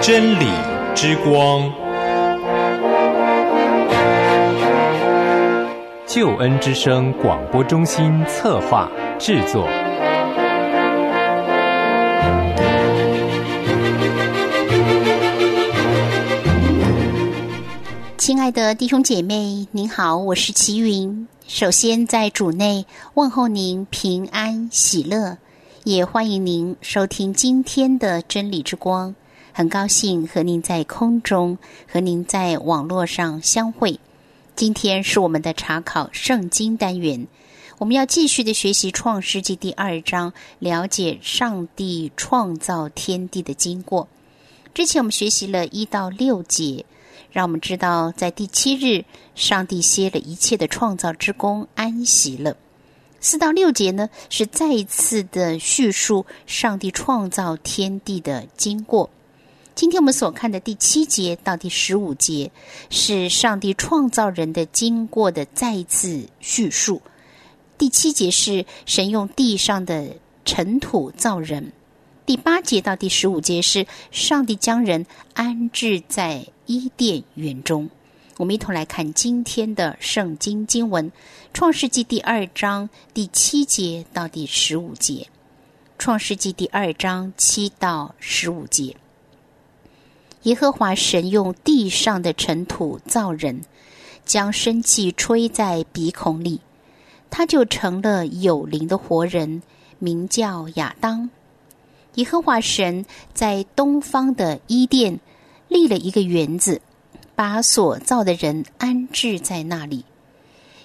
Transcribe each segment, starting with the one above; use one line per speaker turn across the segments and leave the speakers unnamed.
真理之光，救恩之声广播中心策划制作。
亲爱的弟兄姐妹，您好，我是齐云。首先在主内问候您平安喜乐，也欢迎您收听今天的真理之光。很高兴和您在空中，和您在网络上相会。今天是我们的查考圣经单元，我们要继续的学习创世纪第二章，了解上帝创造天地的经过。之前我们学习了一到六节，让我们知道在第七日，上帝歇了一切的创造之功，安息了。四到六节呢，是再一次的叙述上帝创造天地的经过。今天我们所看的第七节到第十五节，是上帝创造人的经过的再一次叙述。第七节是神用地上的尘土造人。第八节到第十五节是上帝将人安置在伊甸园中。我们一同来看今天的圣经经文，《创世纪》第二章第七节到第十五节，《创世纪》第二章七到十五节。耶和华神用地上的尘土造人，将生气吹在鼻孔里，他就成了有灵的活人，名叫亚当。耶和华神在东方的伊甸立了一个园子，把所造的人安置在那里。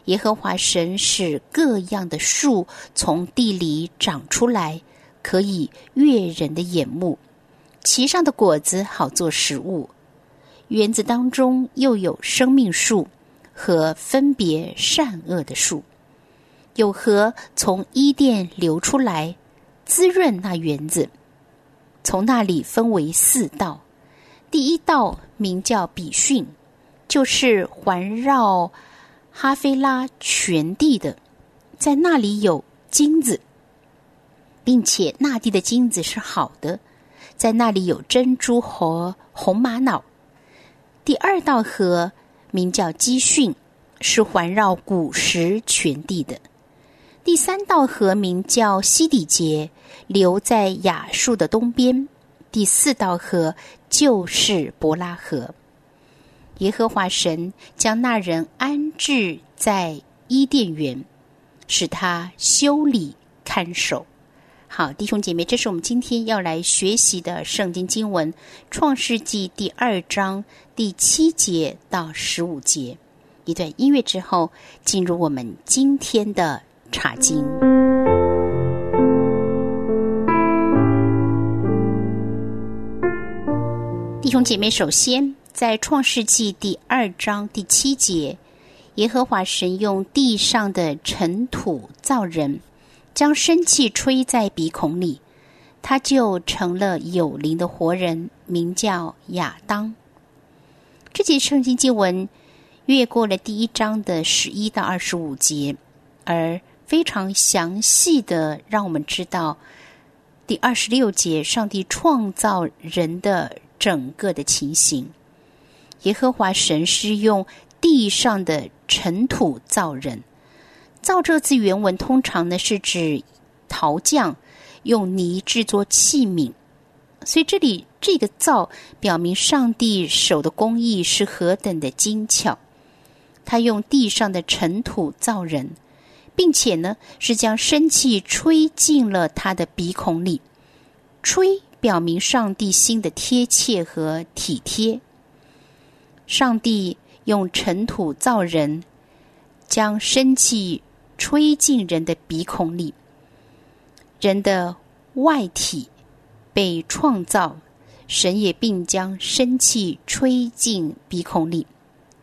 耶和华神使各样的树从地里长出来，可以悦人的眼目。其上的果子好做食物，园子当中又有生命树和分别善恶的树，有河从伊甸流出来，滋润那园子。从那里分为四道，第一道名叫比逊，就是环绕哈菲拉全地的，在那里有金子，并且那地的金子是好的。在那里有珍珠和红玛瑙。第二道河名叫基训，是环绕古时全地的。第三道河名叫西底节，流在雅述的东边。第四道河就是伯拉河。耶和华神将那人安置在伊甸园，使他修理看守。好，弟兄姐妹，这是我们今天要来学习的圣经经文《创世纪》第二章第七节到十五节。一段音乐之后，进入我们今天的查经。弟兄姐妹，首先在《创世纪》第二章第七节，耶和华神用地上的尘土造人。将生气吹在鼻孔里，他就成了有灵的活人，名叫亚当。这节圣经经文越过了第一章的十一到二十五节，而非常详细的让我们知道第二十六节上帝创造人的整个的情形。耶和华神是用地上的尘土造人。造这字原文通常呢是指陶匠用泥制作器皿，所以这里这个造表明上帝手的工艺是何等的精巧。他用地上的尘土造人，并且呢是将生气吹进了他的鼻孔里，吹表明上帝心的贴切和体贴。上帝用尘土造人，将生气。吹进人的鼻孔里，人的外体被创造，神也并将生气吹进鼻孔里。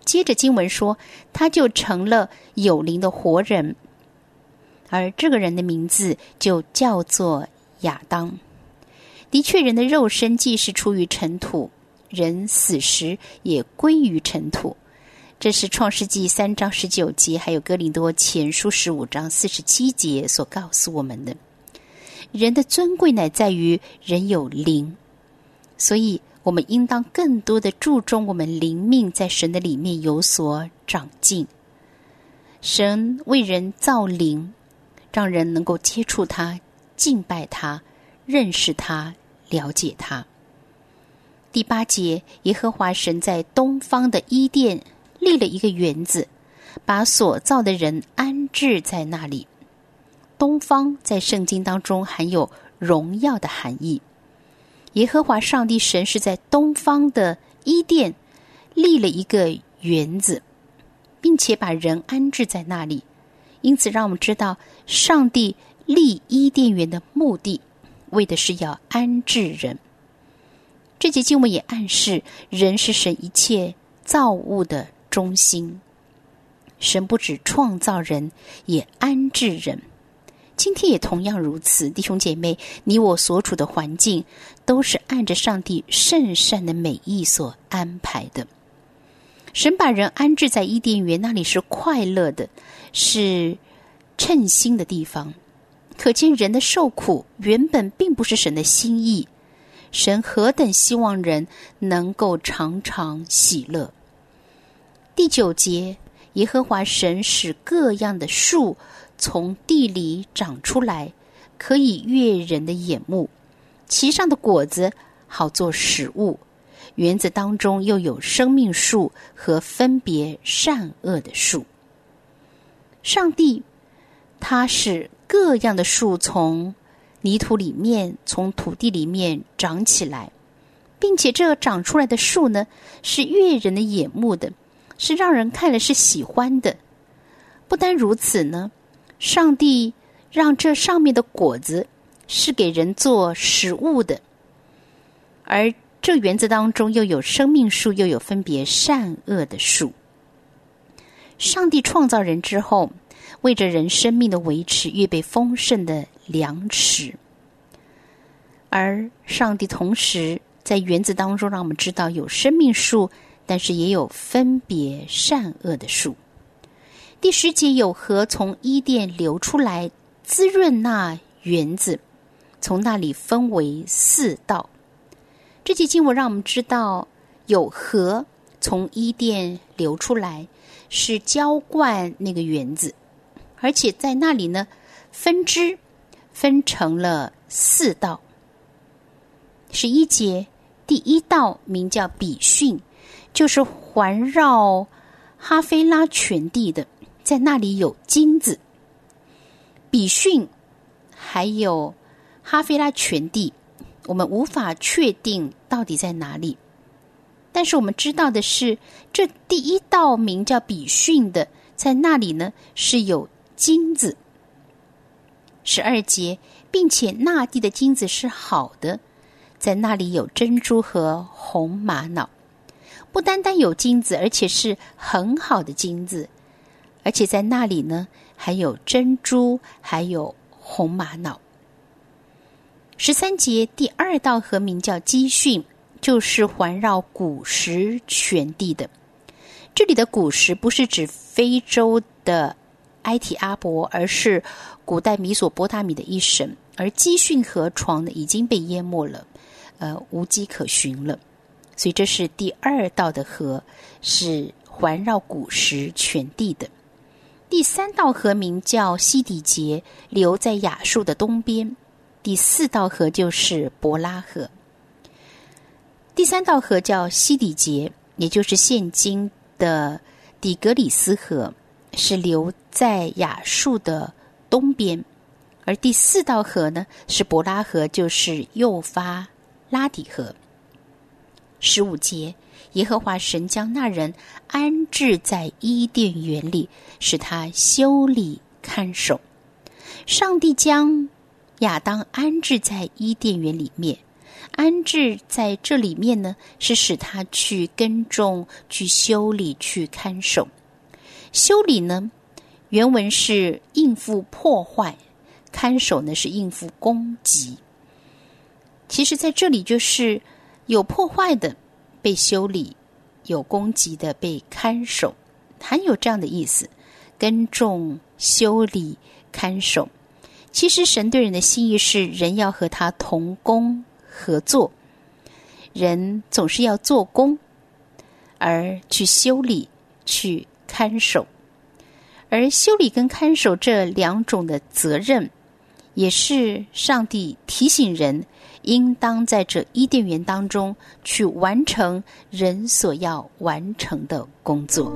接着经文说，他就成了有灵的活人，而这个人的名字就叫做亚当。的确，人的肉身既是出于尘土，人死时也归于尘土。这是创世纪三章十九节，还有哥林多前书十五章四十七节所告诉我们的。人的尊贵乃在于人有灵，所以我们应当更多的注重我们灵命在神的里面有所长进。神为人造灵，让人能够接触他、敬拜他、认识他、了解他。第八节，耶和华神在东方的伊甸。立了一个园子，把所造的人安置在那里。东方在圣经当中含有荣耀的含义。耶和华上帝神是在东方的伊甸立了一个园子，并且把人安置在那里。因此，让我们知道上帝立伊甸园的目的，为的是要安置人。这节经文也暗示，人是神一切造物的。中心，神不止创造人，也安置人。今天也同样如此，弟兄姐妹，你我所处的环境都是按着上帝圣善的美意所安排的。神把人安置在伊甸园，那里是快乐的，是称心的地方。可见人的受苦原本并不是神的心意。神何等希望人能够常常喜乐。第九节，耶和华神使各样的树从地里长出来，可以悦人的眼目，其上的果子好做食物。园子当中又有生命树和分别善恶的树。上帝，他使各样的树从泥土里面、从土地里面长起来，并且这长出来的树呢，是悦人的眼目的。是让人看了是喜欢的，不单如此呢，上帝让这上面的果子是给人做食物的，而这园子当中又有生命树，又有分别善恶的树。上帝创造人之后，为着人生命的维持，预备丰盛的粮食，而上帝同时在园子当中让我们知道有生命树。但是也有分别善恶的树。第十节有河从伊甸流出来，滋润那园子，从那里分为四道。这节经文让我们知道，有河从伊甸流出来，是浇灌那个园子，而且在那里呢，分支分成了四道。十一节第一道名叫比逊。就是环绕哈菲拉全地的，在那里有金子。比逊还有哈菲拉全地，我们无法确定到底在哪里。但是我们知道的是，这第一道名叫比逊的，在那里呢是有金子。十二节，并且那地的金子是好的，在那里有珍珠和红玛瑙。不单单有金子，而且是很好的金子，而且在那里呢，还有珍珠，还有红玛瑙。十三节第二道河名叫基训，就是环绕古时全地的。这里的古时不是指非洲的埃提阿伯，而是古代米索波大米的一省。而基训河床呢，已经被淹没了，呃，无迹可寻了。所以这是第二道的河，是环绕古时全地的。第三道河名叫西底节，流在亚述的东边。第四道河就是伯拉河。第三道河叫西底节，也就是现今的底格里斯河，是流在亚述的东边。而第四道河呢，是伯拉河，就是幼发拉底河。十五节，耶和华神将那人安置在伊甸园里，使他修理看守。上帝将亚当安置在伊甸园里面，安置在这里面呢，是使他去耕种、去修理、去看守。修理呢，原文是应付破坏；看守呢，是应付攻击。其实，在这里就是。有破坏的被修理，有攻击的被看守。含有这样的意思：耕种、修理、看守。其实神对人的心意是，人要和他同工合作。人总是要做工，而去修理、去看守。而修理跟看守这两种的责任，也是上帝提醒人，应当在这伊甸园当中去完成人所要完成的工作。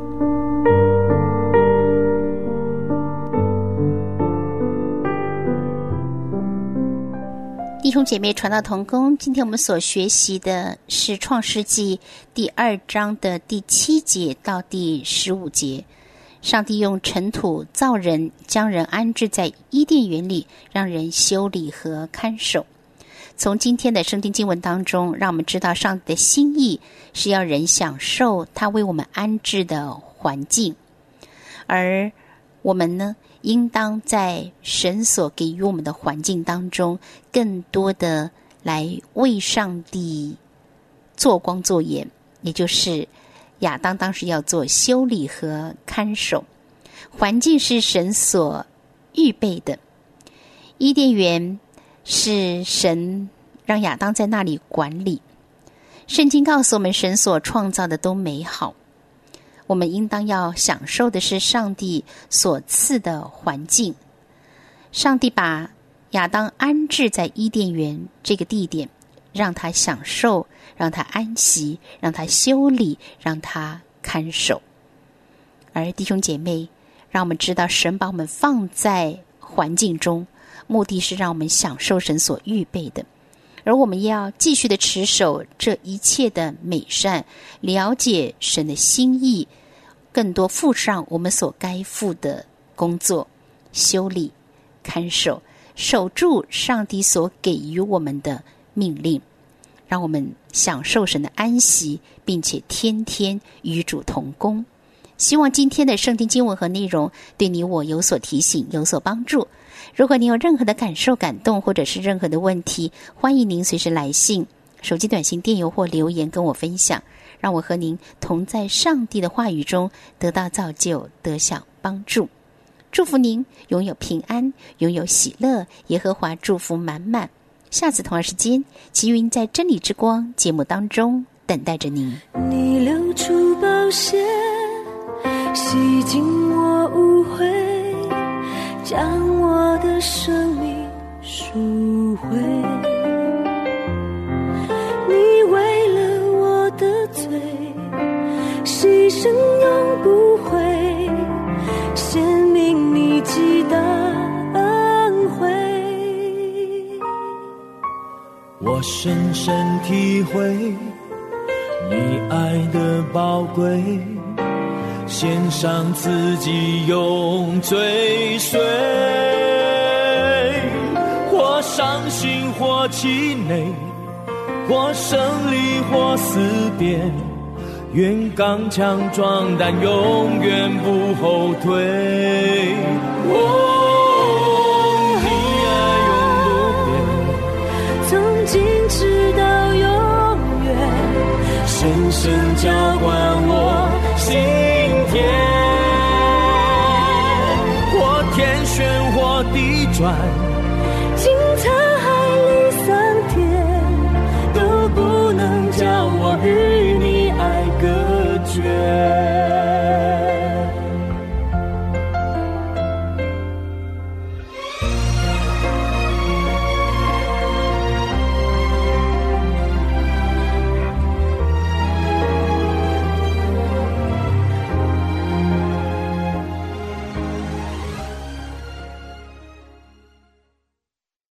弟兄姐妹，传道同工，今天我们所学习的是《创世纪》第二章的第七节到第十五节。上帝用尘土造人，将人安置在伊甸园里，让人修理和看守。从今天的圣经经文当中，让我们知道上帝的心意是要人享受他为我们安置的环境，而我们呢？应当在神所给予我们的环境当中，更多的来为上帝做光做眼，也就是亚当当时要做修理和看守。环境是神所预备的，伊甸园是神让亚当在那里管理。圣经告诉我们，神所创造的都美好。我们应当要享受的是上帝所赐的环境。上帝把亚当安置在伊甸园这个地点，让他享受，让他安息，让他修理，让他看守。而弟兄姐妹，让我们知道，神把我们放在环境中，目的是让我们享受神所预备的。而我们要继续的持守这一切的美善，了解神的心意。更多负上我们所该负的工作，修理、看守、守住上帝所给予我们的命令，让我们享受神的安息，并且天天与主同工。希望今天的圣经经文和内容对你我有所提醒，有所帮助。如果你有任何的感受、感动，或者是任何的问题，欢迎您随时来信、手机短信、电邮或留言跟我分享。让我和您同在上帝的话语中得到造就，得享帮助。祝福您拥有平安，拥有喜乐。耶和华祝福满满。下次同一时间，齐云在真理之光节目当中等待着您。
你流出宝血，洗净我污秽，将我的生命赎回。你为了我的罪牺牲永不悔，显明你极大恩惠。
我深深体会你爱的宝贵，献上自己用追随，或伤心或气馁，或胜利或思别。愿刚强壮胆，永远不后退。哦，你爱永不
变，从今直到永远，
深深浇灌我地